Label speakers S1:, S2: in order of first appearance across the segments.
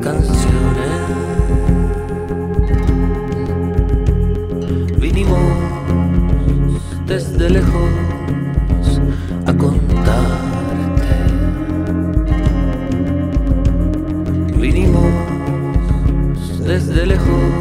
S1: canciones. Vinimos desde lejos a contarte. Vinimos desde lejos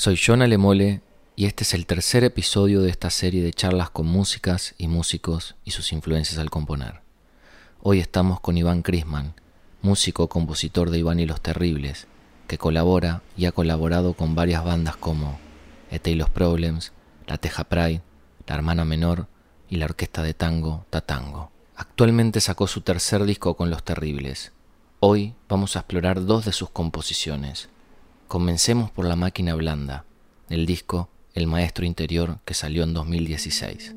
S2: Soy John Alemole y este es el tercer episodio de esta serie de charlas con músicas y músicos y sus influencias al componer. Hoy estamos con Iván Crisman, músico compositor de Iván y los Terribles, que colabora y ha colaborado con varias bandas como E los Problems, La Teja Pride, La Hermana Menor y la orquesta de tango Tatango. Actualmente sacó su tercer disco con Los Terribles. Hoy vamos a explorar dos de sus composiciones. Comencemos por La Máquina Blanda, el disco El Maestro Interior que salió en 2016.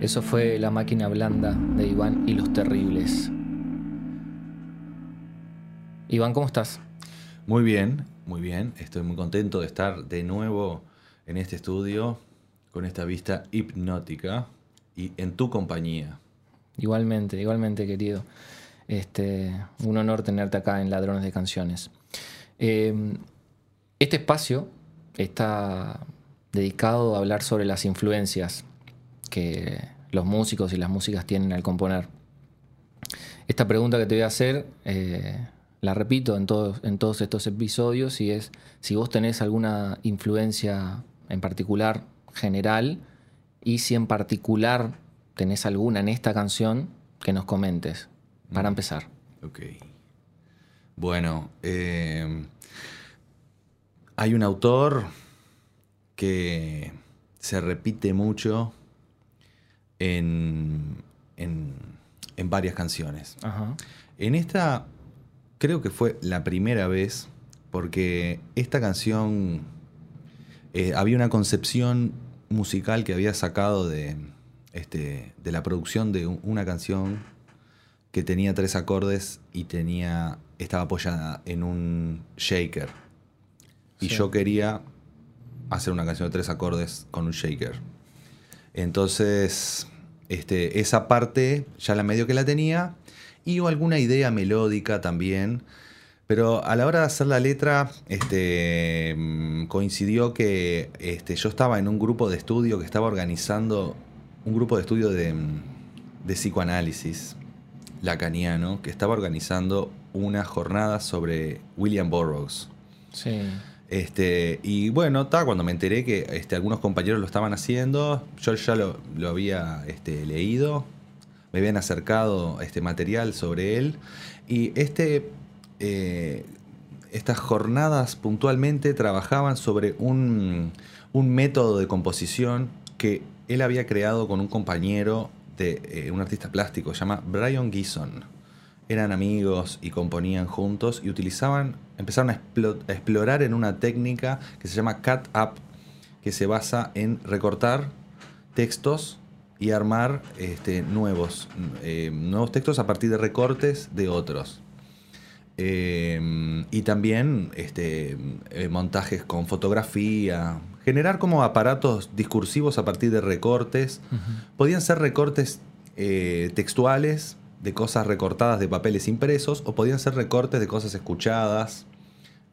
S3: Eso fue La máquina blanda de Iván y los terribles. Iván, ¿cómo estás?
S4: Muy bien, muy bien. Estoy muy contento de estar de nuevo en este estudio con esta vista hipnótica y en tu compañía.
S3: Igualmente, igualmente, querido. Este, un honor tenerte acá en Ladrones de Canciones. Eh, este espacio está dedicado a hablar sobre las influencias que los músicos y las músicas tienen al componer. Esta pregunta que te voy a hacer, eh, la repito en todos, en todos estos episodios, y es si vos tenés alguna influencia en particular general y si en particular tenés alguna en esta canción, que nos comentes, para empezar.
S4: Ok. Bueno, eh, hay un autor que se repite mucho en, en, en varias canciones.
S3: Ajá.
S4: En esta creo que fue la primera vez porque esta canción eh, había una concepción musical que había sacado de, este, de la producción de un- una canción que tenía tres acordes y tenía estaba apoyada en un shaker. Y
S3: Sí.
S4: yo quería hacer una canción de tres acordes con un shaker. Entonces, este, esa parte ya la medio que la tenía y alguna idea melódica también. Pero a la hora de hacer la letra, este, mm, coincidió que este, yo estaba en un grupo de estudio que estaba organizando, un grupo de estudio de, mm, de psicoanálisis lacaniano, que estaba organizando una jornada sobre William Burroughs.
S3: Sí.
S4: Este, y bueno, cuando me enteré que este, algunos compañeros lo estaban haciendo, yo ya lo, había este, leído, me habían acercado este material sobre él. Y este, eh, estas jornadas puntualmente trabajaban sobre un, método de composición que él había creado con un compañero de eh, un artista plástico, se llama Brian Geeson eran amigos y componían juntos y utilizaban, empezaron a, explo- a explorar en una técnica que se llama cut up, que se basa en recortar textos y armar este, nuevos, eh, nuevos textos a partir de recortes de otros. Eh, y también este, eh, montajes con fotografía, generar como aparatos discursivos a partir de recortes. Podían ser recortes eh, textuales de cosas recortadas de papeles impresos o podían ser recortes de cosas escuchadas.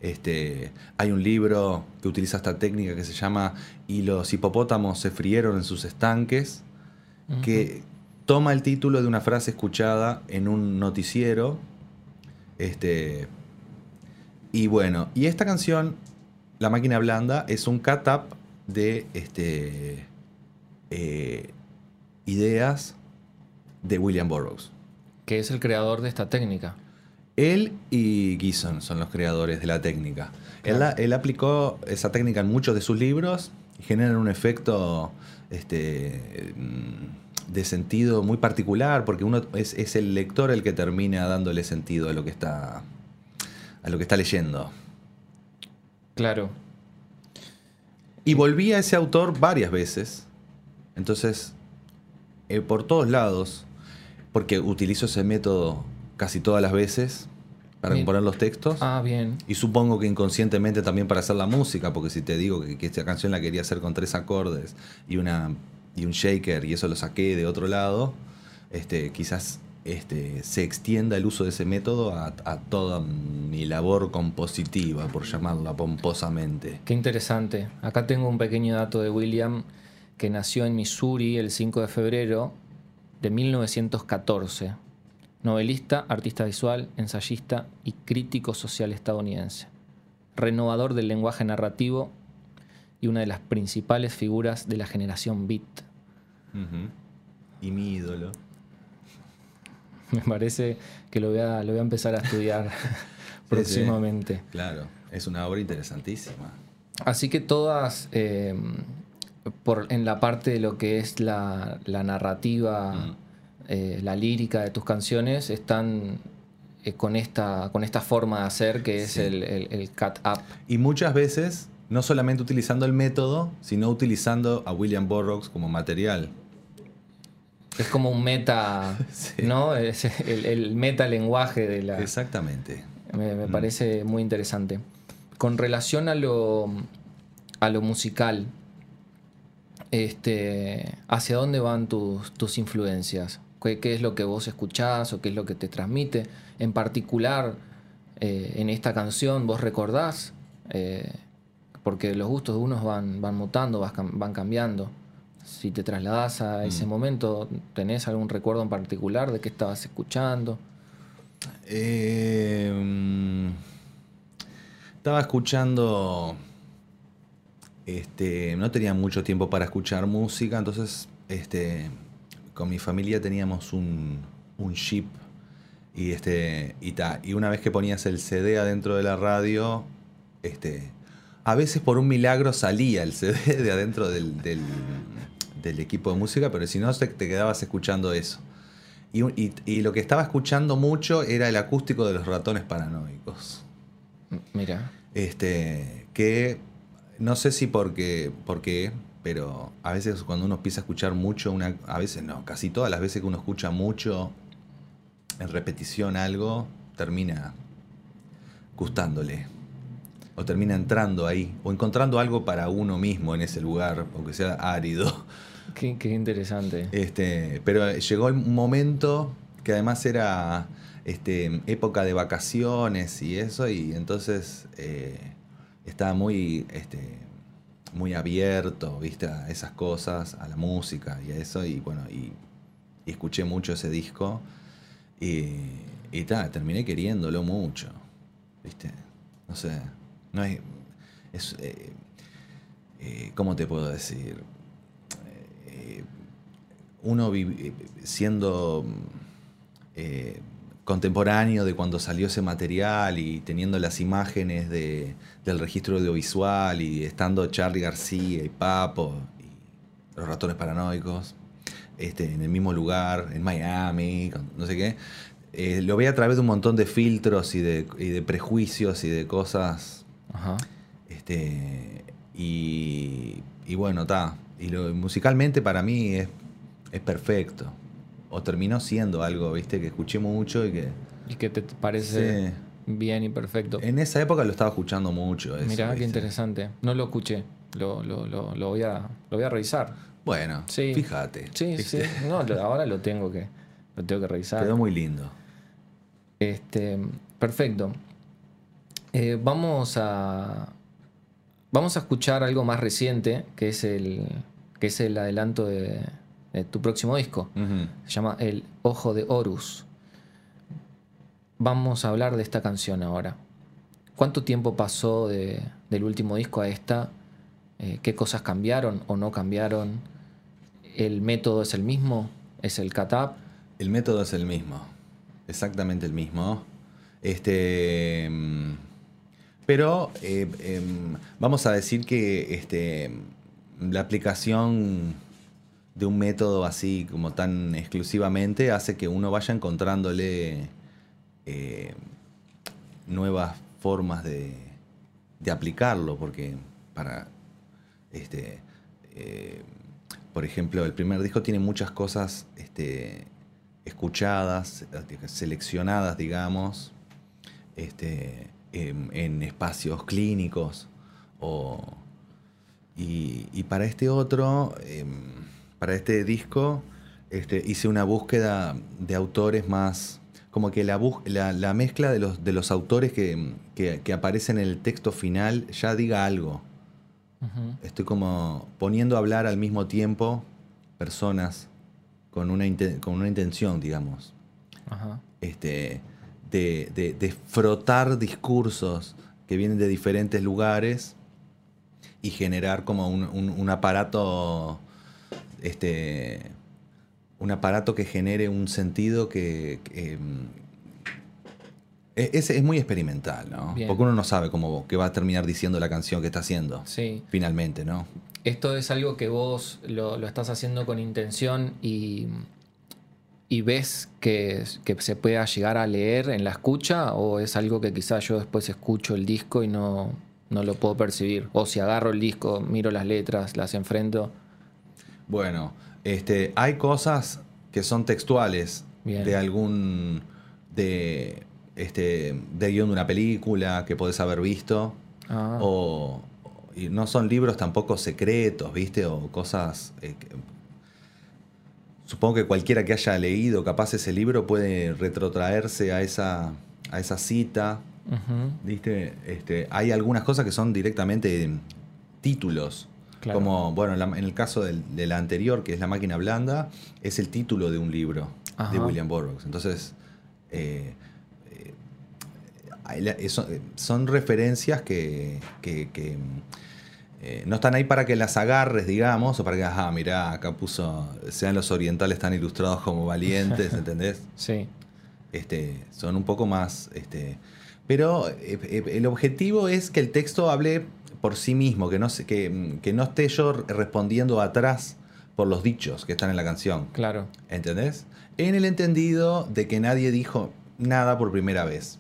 S4: Este, hay un libro que utiliza esta técnica que se llama Y los hipopótamos se frieron en sus estanques, que toma el título de una frase escuchada en un noticiero. Este, y bueno, y esta canción, La máquina blanda, es un cut-up de este, eh, ideas de William Burroughs.
S3: Que es el creador de esta técnica.
S4: Él y Geeson son los creadores de la técnica. Él, aplicó esa técnica en muchos de sus libros y generan un efecto este, mm, de sentido muy particular porque uno es, es el lector el que termina dándole sentido a lo que está a lo que está leyendo.
S3: Claro.
S4: Y volví a ese autor varias veces. Entonces, eh, por todos lados, porque utilizo ese método casi todas las veces para
S3: Bien.
S4: componer los textos.
S3: Ah, bien.
S4: Y supongo que inconscientemente también para hacer la música, porque si te digo que, que esta canción la quería hacer con tres acordes y, una, y un shaker y eso lo saqué de otro lado, este, quizás este, se extienda el uso de ese método a, a toda mi labor compositiva, por llamarla pomposamente.
S3: Qué interesante. Acá tengo un pequeño dato de William que nació en Missouri el 5 de febrero de 1914. Novelista, artista visual, ensayista y crítico social estadounidense. Renovador del lenguaje narrativo y una de las principales figuras de la generación beat.
S4: Y mi ídolo.
S3: Me parece que lo voy a, lo voy a empezar a estudiar próximamente.
S4: Claro, es una obra interesantísima.
S3: Así que todas, eh, por, en la parte de lo que es la, la narrativa,
S4: Mm.
S3: Eh, la lírica de tus canciones, están eh, con, esta, con esta forma de hacer que es
S4: Sí.
S3: el, el, el cut up.
S4: Y muchas veces, no solamente utilizando el método, sino utilizando a William Burroughs como material.
S3: Es como un meta,
S4: Sí.
S3: ¿no? Es el, el meta lenguaje de la...
S4: Exactamente.
S3: Me, me parece muy interesante. Con relación a lo, a lo musical, este, ¿hacia dónde van tus, tus influencias? ¿Qué, qué es lo que vos escuchás o qué es lo que te transmite? En particular, eh, en esta canción, ¿vos recordás? Eh, porque los gustos de unos van, van mutando, van cambiando. Si te trasladás a ese momento, ¿tenés algún recuerdo en particular de qué estabas escuchando?
S4: Eh, mm, estaba escuchando. Este, no tenía mucho tiempo para escuchar música, entonces este, con mi familia teníamos un, un Jeep y, este, y, ta, y una vez que ponías el CD adentro de la radio, este, a veces por un milagro salía el CD de adentro del, del- del equipo de música, pero si no te, te quedabas escuchando eso. Y, y- y lo que estaba escuchando mucho era el acústico de los ratones paranoicos.
S3: Mira.
S4: Este, que no sé si porque, por qué, pero a veces cuando uno empieza a escuchar mucho, una, a veces no, casi todas las veces que uno escucha mucho en repetición algo, termina gustándole. O termina entrando ahí, o encontrando algo para uno mismo en ese lugar, aunque sea árido.
S3: Qué, qué interesante.
S4: Este, pero llegó un momento que además era este, época de vacaciones y eso, y entonces eh, estaba muy, este, muy abierto, ¿viste? A esas cosas, a la música y a eso, y bueno, y, y escuché mucho ese disco, y, y ta, terminé queriéndolo mucho, ¿viste? No sé, no hay. Es, eh, eh, ¿Cómo te puedo decir? Eh, uno siendo contemporáneo de cuando salió ese material y teniendo las imágenes de- del registro audiovisual y estando Charlie García y Papo y los ratones paranoicos este, en el mismo lugar, en Miami, con- no sé qué, eh, lo ve a través de un montón de filtros y de, y de prejuicios y de cosas
S3: Ajá.
S4: este, y, y bueno, está. Y lo, musicalmente para mí es, es perfecto. O terminó siendo algo, viste, que escuché mucho y que
S3: ¿Y qué te parece
S4: Sí.
S3: bien y perfecto?
S4: en esa época lo estaba escuchando mucho. eso,
S3: Mirá, qué interesante. No lo escuché. Lo, lo, lo, lo voy, a, lo voy a revisar.
S4: Bueno,
S3: Sí.
S4: fíjate.
S3: Sí, sí. No, lo- ahora lo tengo que, lo tengo que revisar.
S4: Quedó muy lindo.
S3: Este, perfecto. Eh, vamos a vamos a escuchar algo más reciente, que es el que es el adelanto de, de tu próximo disco. Se llama El Ojo de Horus. Vamos a hablar de esta canción ahora. ¿Cuánto tiempo pasó de- del último disco a esta? Eh, ¿Qué cosas cambiaron o no cambiaron? ¿El método es el mismo? ¿Es el catap?
S4: El método es el mismo. Exactamente el mismo. Este. mm, Pero eh, em, vamos a decir que este, la aplicación de un método así como tan exclusivamente hace que uno vaya encontrándole eh, nuevas formas de, aplicarlo, porque para este eh, por ejemplo, el primer disco tiene muchas cosas este, escuchadas, seleccionadas, digamos, este, en, espacios clínicos. O, y, y para este otro, em, para este disco, este, hice una búsqueda de autores más. Como que la, la, la mezcla de los, de los autores que, que, que aparecen en el texto final ya diga algo. Estoy como poniendo a hablar al mismo tiempo personas con una, inten- con una intención, digamos, este, de, de- de frotar discursos que vienen de diferentes lugares y generar como un, un- un aparato, este, un aparato que genere un sentido que... que, mm, es, es- es muy experimental, ¿no?
S3: Bien.
S4: Porque uno no sabe cómo qué va a terminar diciendo la canción que está haciendo
S3: Sí.
S4: finalmente, ¿no?
S3: ¿Esto es algo que vos lo, lo estás haciendo con intención y, y ves que, que se pueda llegar a leer en la escucha? ¿O es algo que quizás yo después escucho el disco y no, no lo puedo percibir? O si agarro el disco, miro las letras, las enfrento.
S4: Bueno, este, hay cosas que son textuales
S3: Bien.
S4: de algún. de. este. de guion de una película que podés haber visto.
S3: Ah,
S4: O. y no son libros tampoco secretos, ¿viste? O cosas. eh, que- supongo que cualquiera que haya leído capaz ese libro puede retrotraerse a esa, a esa cita. ¿Viste? Este, hay algunas cosas que son directamente títulos.
S3: Claro.
S4: Como, bueno, en, el caso del, de la anterior, que es La máquina blanda, es el título de un libro de. William Burroughs. Entonces, eh, eh, eh, son referencias que, que- que, eh, no están ahí para que las agarres, digamos, o para que, ah, mirá, acá puso, sean los orientales tan ilustrados como valientes, ¿entendés?
S3: sí,
S4: este, son un poco más. Este, pero eh, eh, el objetivo es que el texto hable por sí mismo, que no, se- que, que no esté yo respondiendo atrás por los dichos que están en la canción.
S3: claro.
S4: ¿Entendés? En el entendido de que nadie dijo nada por primera vez.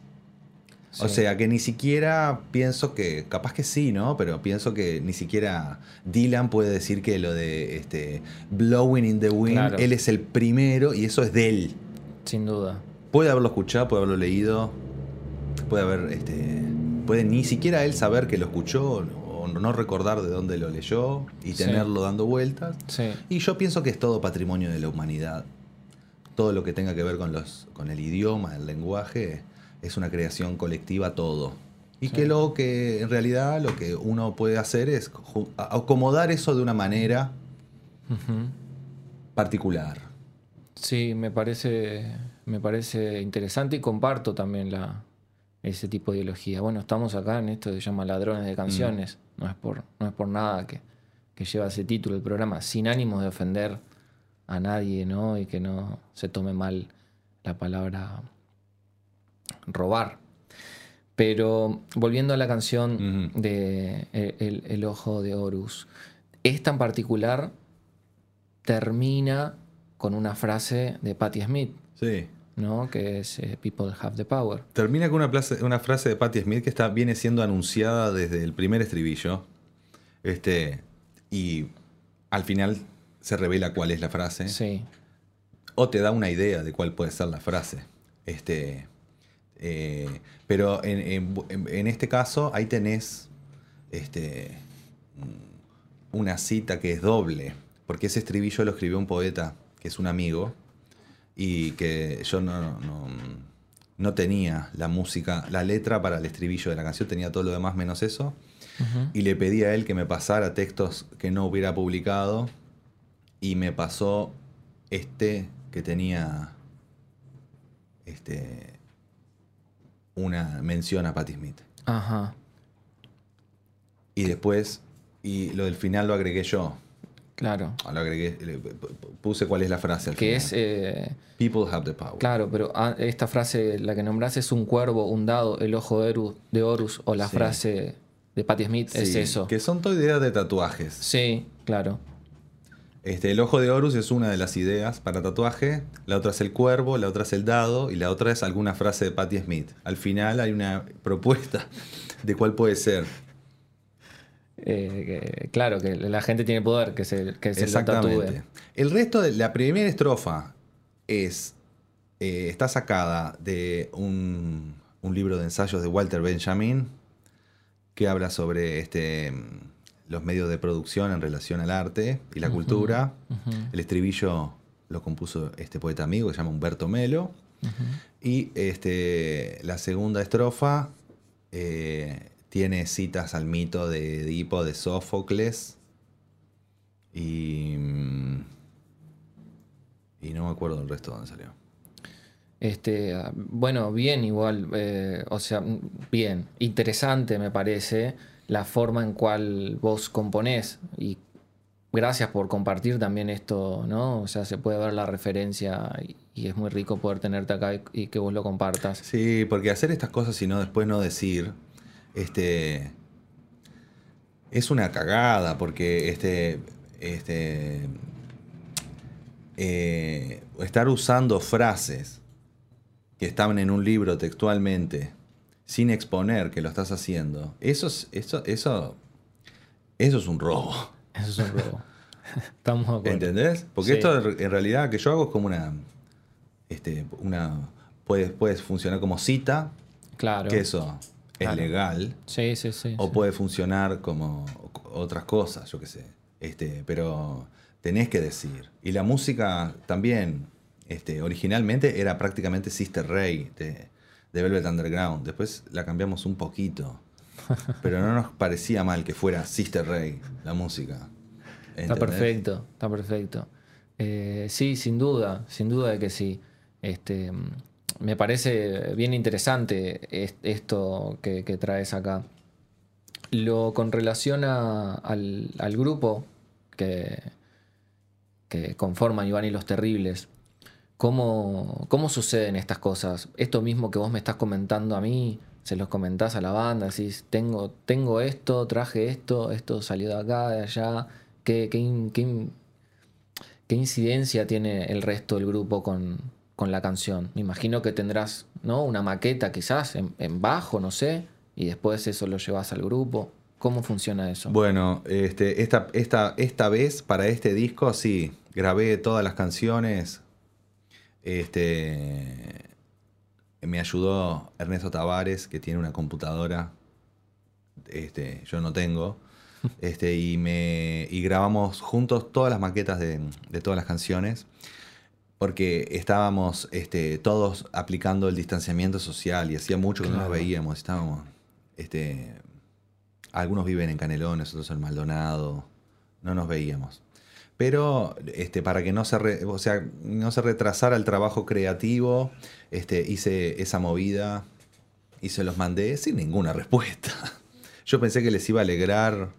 S4: O sea, que ni siquiera pienso que, capaz que sí, ¿no? Pero pienso que ni siquiera Dylan puede decir que lo de este, Blowing in the Wind,
S3: Claro.
S4: él es el primero y eso es de él.
S3: Sin duda.
S4: Puede haberlo escuchado, puede haberlo leído, puede haber, este, puede ni siquiera él saber que lo escuchó o no recordar de dónde lo leyó y
S3: Sí.
S4: tenerlo dando vueltas.
S3: Sí,
S4: Y yo pienso que es todo patrimonio de la humanidad. Todo lo que tenga que ver con, los, con el idioma, el lenguaje, es una creación colectiva todo. Y
S3: Sí.
S4: que lo que en realidad lo que uno puede hacer es acomodar eso de una manera particular.
S3: Sí, me parece, me parece interesante y comparto también la, ese tipo de ideología. Bueno, estamos acá en esto que se llama Ladrones de Canciones. No, es por, no es por nada que, que lleva ese título el programa, sin ánimos de ofender a nadie, ¿no? Y que no se tome mal la palabra robar. Pero volviendo a la canción de el, el Ojo de Horus, esta en particular termina con una frase de Patti Smith,
S4: Sí.
S3: ¿No? Que es eh, People have the power.
S4: Termina con una, frase de Patti Smith que está, viene siendo anunciada desde el primer estribillo. Este, y al final se revela cuál es la frase.
S3: Sí,
S4: O te da una idea de cuál puede ser la frase. Este, eh, pero en, en- en- en este caso, ahí tenés este, una cita que es doble. Porque ese estribillo lo escribió un poeta que es un amigo. Y que yo no, no, no tenía la música, la letra para el estribillo de la canción, tenía todo lo demás menos eso. Y le pedí a él que me pasara textos que no hubiera publicado. Y me pasó este que tenía este, una mención a Patti Smith.
S3: Ajá,
S4: Y después, y lo del final lo agregué yo.
S3: Claro.
S4: Lo agregué, le- puse cuál es la frase al
S3: Que
S4: final.
S3: es, eh,
S4: People have the power.
S3: claro, pero ah, esta frase, la que nombrás, es un cuervo, un dado, el ojo de Horus, de Horus o la
S4: Sí.
S3: frase de Patti Smith, es eso.
S4: Que son todas ideas de tatuajes.
S3: Sí, claro.
S4: Este, el ojo de Horus es una de las ideas para tatuaje, la otra es el cuervo, la otra es el dado y la otra es alguna frase de Patti Smith. Al final hay una propuesta de cuál puede ser.
S3: Eh, que- claro, que la gente tiene poder, que se, que se lo
S4: Exactamente.
S3: tatúe.
S4: El resto de la primera estrofa es eh, está sacada de un, un libro de ensayos de Walter Benjamin que habla sobre este, los medios de producción en relación al arte y la cultura. El estribillo lo compuso este poeta amigo que se llama Humberto Melo. Y este, la segunda estrofa eh, tiene citas al mito de Edipo, de Sófocles. Y. mm, Y no me acuerdo el resto de dónde salió.
S3: Este, ah, bueno, bien igual, eh, o sea, bien, interesante me parece la forma en cual vos componés y gracias por compartir también esto, ¿no? O sea, se puede ver la referencia y, y es muy rico poder tenerte acá y, y que vos lo compartas.
S4: Sí, porque hacer estas cosas y no después no decir, este, es una cagada, porque este, este, eh, estar usando frases que estaban en un libro textualmente, sin exponer que lo estás haciendo, eso es, eso, eso, eso es un robo.
S3: Eso es un robo. Estamos de acuerdo.
S4: ¿Entendés? Porque
S3: Sí.
S4: esto en realidad que yo hago es como una. Este, una. Puede, puede funcionar como cita,
S3: Claro.
S4: que eso es
S3: Claro.
S4: legal.
S3: Sí, sí, sí.
S4: O
S3: sí.
S4: puede funcionar como otras cosas, yo qué sé. Este, pero tenés que decir. Y la música también, este, originalmente era prácticamente Sister Ray de, de Velvet Underground. Después la cambiamos un poquito. Pero no nos parecía mal que fuera Sister Ray la música.
S3: Está perfecto, está perfecto. Eh, sí, sin duda, sin duda de que sí. Este, me parece bien interesante es- esto que, traes acá. Lo con relación al, grupo que, que conforman Iván y los Terribles, ¿cómo, ¿cómo suceden estas cosas? Esto mismo que vos me estás comentando a mí, se los comentás a la banda, decís, tengo, tengo esto, traje esto, esto salió de acá, de allá, ¿qué, qué incidencia tiene el resto del grupo con, con la canción? Me imagino que tendrás ¿no? una maqueta quizás en, en bajo, no sé, y después eso lo llevas al grupo. ¿Cómo funciona eso?
S4: Bueno, este, esta, esta, esta vez para este disco sí, grabé todas las canciones. Este, me ayudó Ernesto Tavares, que tiene una computadora. Este, yo no tengo. Este, y, me, y grabamos juntos todas las maquetas de, de todas las canciones. Porque estábamos este, todos aplicando el distanciamiento social y hacía mucho que no nos veíamos. Estábamos este, algunos viven en Canelones, otros en Maldonado. No nos veíamos. Pero este, para que no se, re- o sea, no se retrasara el trabajo creativo, este, hice esa movida y se los mandé sin ninguna respuesta. Yo pensé que les iba a alegrar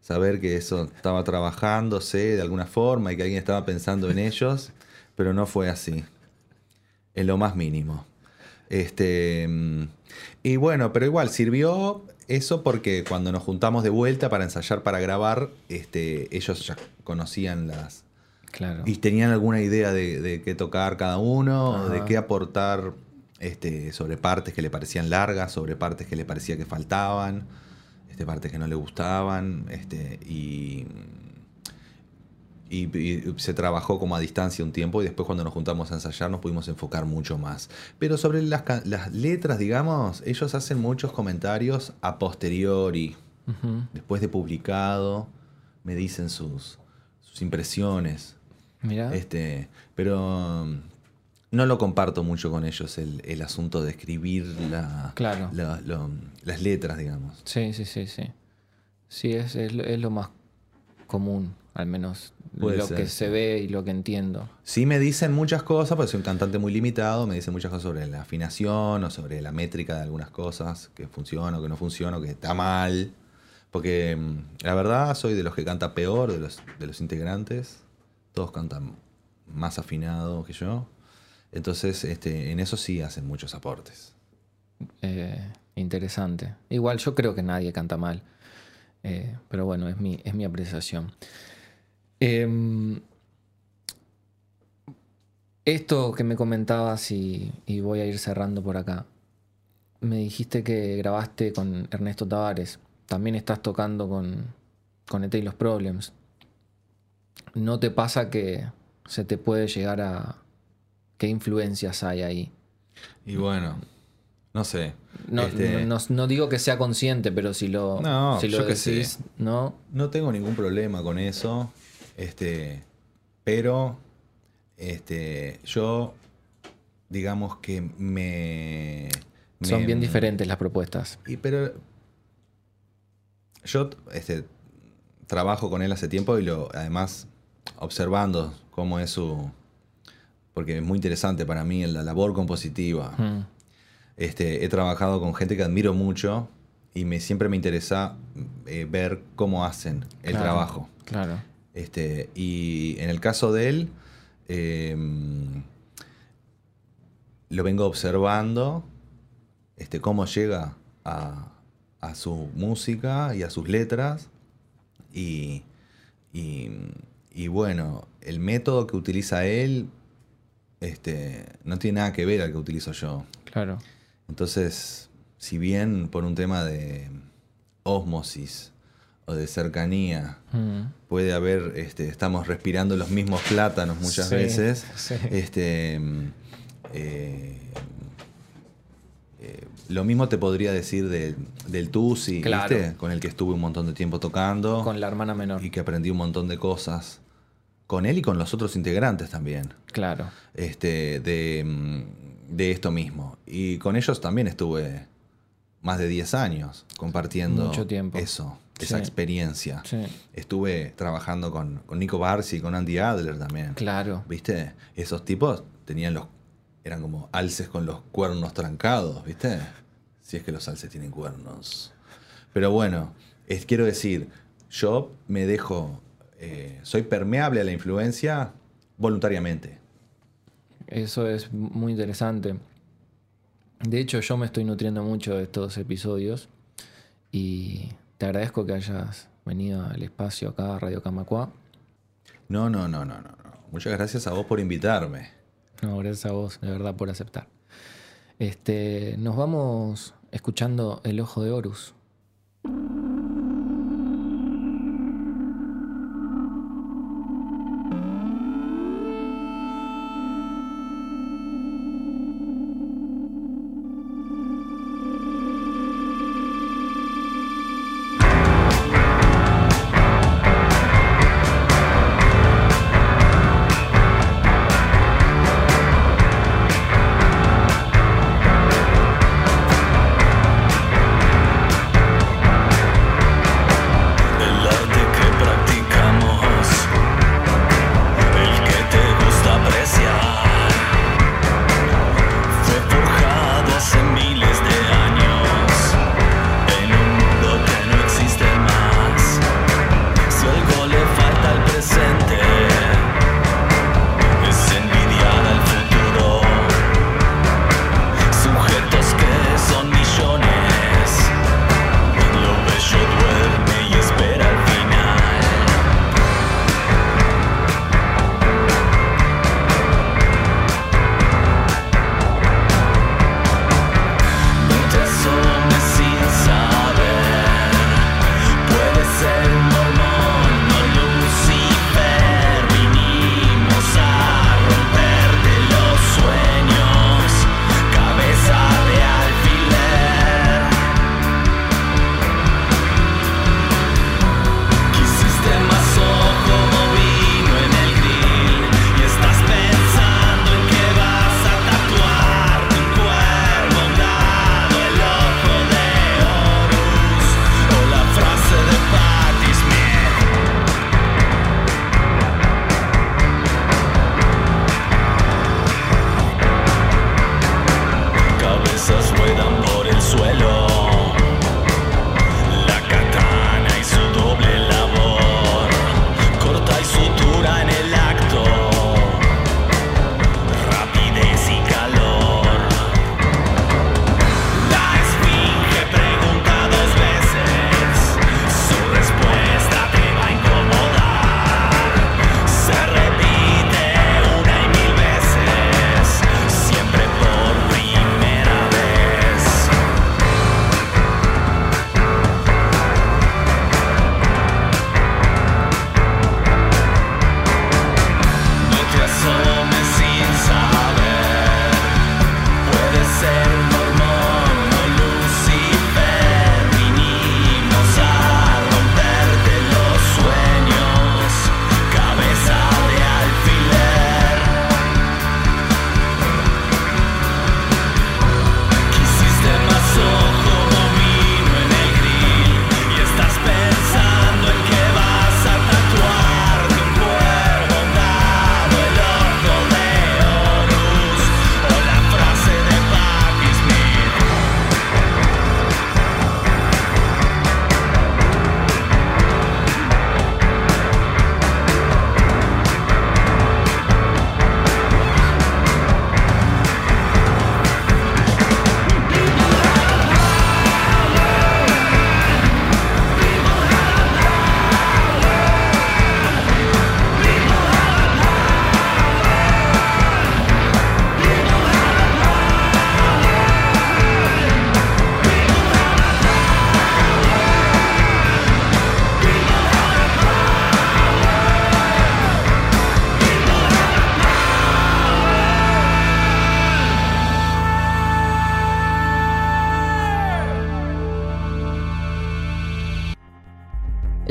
S4: saber que eso estaba trabajándose de alguna forma y que alguien estaba pensando en ellos, pero no fue así. En lo más mínimo. Este, mm, y bueno, pero igual sirvió eso porque cuando nos juntamos de vuelta para ensayar, para grabar, este, ellos ya conocían las...
S3: Claro.
S4: Y tenían alguna idea de, de qué tocar cada uno, de qué aportar este, sobre partes que le parecían largas, sobre partes que le parecía que faltaban, este, partes que no le gustaban, este, y, y- y se trabajó como a distancia un tiempo y después cuando nos juntamos a ensayar nos pudimos enfocar mucho más. Pero sobre las, letras, digamos, ellos hacen muchos comentarios a posteriori, después de publicado, me dicen sus, sus impresiones.
S3: Mirá.
S4: Este, pero um, no lo comparto mucho con ellos el, el asunto de escribir la-
S3: Claro.
S4: la- lo- las letras, digamos.
S3: Sí, sí, sí, sí. Sí, es, es lo más común, al menos
S4: Puede
S3: lo
S4: ser,
S3: que se ve y lo que entiendo.
S4: Sí me dicen muchas cosas, porque soy un cantante muy limitado, me dicen muchas cosas sobre la afinación o sobre la métrica de algunas cosas, que funciona o que no funciona, o que está mal. Porque mm, la verdad soy de los que canta peor de los, de los integrantes. Todos cantan más afinado que yo. Entonces, este, en eso sí hacen muchos aportes.
S3: Eh, interesante. Igual yo creo que nadie canta mal. Eh, pero bueno, es mi, es mi apreciación. Em, esto que me comentabas y, y voy a ir cerrando por acá. Me dijiste que grabaste con Ernesto Tavares. También estás tocando con, con ET y los Problems. ¿No te pasa que se te puede llegar a... ¿Qué influencias hay ahí?
S4: Y bueno, no sé.
S3: No,
S4: Este,
S3: no, no digo que sea consciente, pero si lo,
S4: No,
S3: si lo
S4: yo qué sé.
S3: ¿no?
S4: No tengo ningún problema con eso. Este, pero este, yo digamos que me,
S3: Son bien diferentes las propuestas.
S4: Y pero yo este, trabajo con él hace tiempo y lo además observando cómo es su porque es muy interesante para mí la labor compositiva.
S3: Mm,
S4: Este, he trabajado con gente que admiro mucho y me, siempre me interesa eh, ver cómo hacen el
S3: claro,
S4: trabajo.
S3: Claro.
S4: Este, y en el caso de él, eh, lo vengo observando, este, cómo llega a, a su música y a sus letras. Y, y, y bueno, el método que utiliza él este, no tiene nada que ver al que utilizo yo.
S3: Claro.
S4: Entonces, si bien por un tema de ósmosis o de cercanía.
S3: Mm.
S4: Puede haber, este, estamos respirando los mismos plátanos muchas
S3: Sí,
S4: veces.
S3: sí.
S4: Este, mm, eh, eh, lo mismo te podría decir del, del Tusi,
S3: Claro.
S4: ¿viste? con el que estuve un montón de tiempo tocando
S3: Con la hermana menor.
S4: y que aprendí un montón de cosas. Con él y con los otros integrantes también.
S3: Claro.
S4: Este, de, mm, de esto mismo. Y con ellos también estuve más de 10 años compartiendo
S3: Mucho tiempo.
S4: eso, esa
S3: Sí.
S4: experiencia.
S3: Sí.
S4: Estuve trabajando con, con Nico Barsi y con Andy Adler también.
S3: Claro.
S4: ¿Viste? Esos tipos tenían los. eran como alces con los cuernos trancados, ¿viste? Si es que los alces tienen cuernos. Pero bueno, es, quiero decir, yo me dejo. eh, soy permeable a la influencia voluntariamente.
S3: Eso es muy interesante. De hecho, yo me estoy nutriendo mucho de estos episodios y te agradezco que hayas venido al espacio acá a Radio Camacua.
S4: No, no, no, no, no. no. Muchas gracias a vos por invitarme.
S3: No, gracias a vos, de verdad, por aceptar. Este, nos vamos escuchando El Ojo de Horus.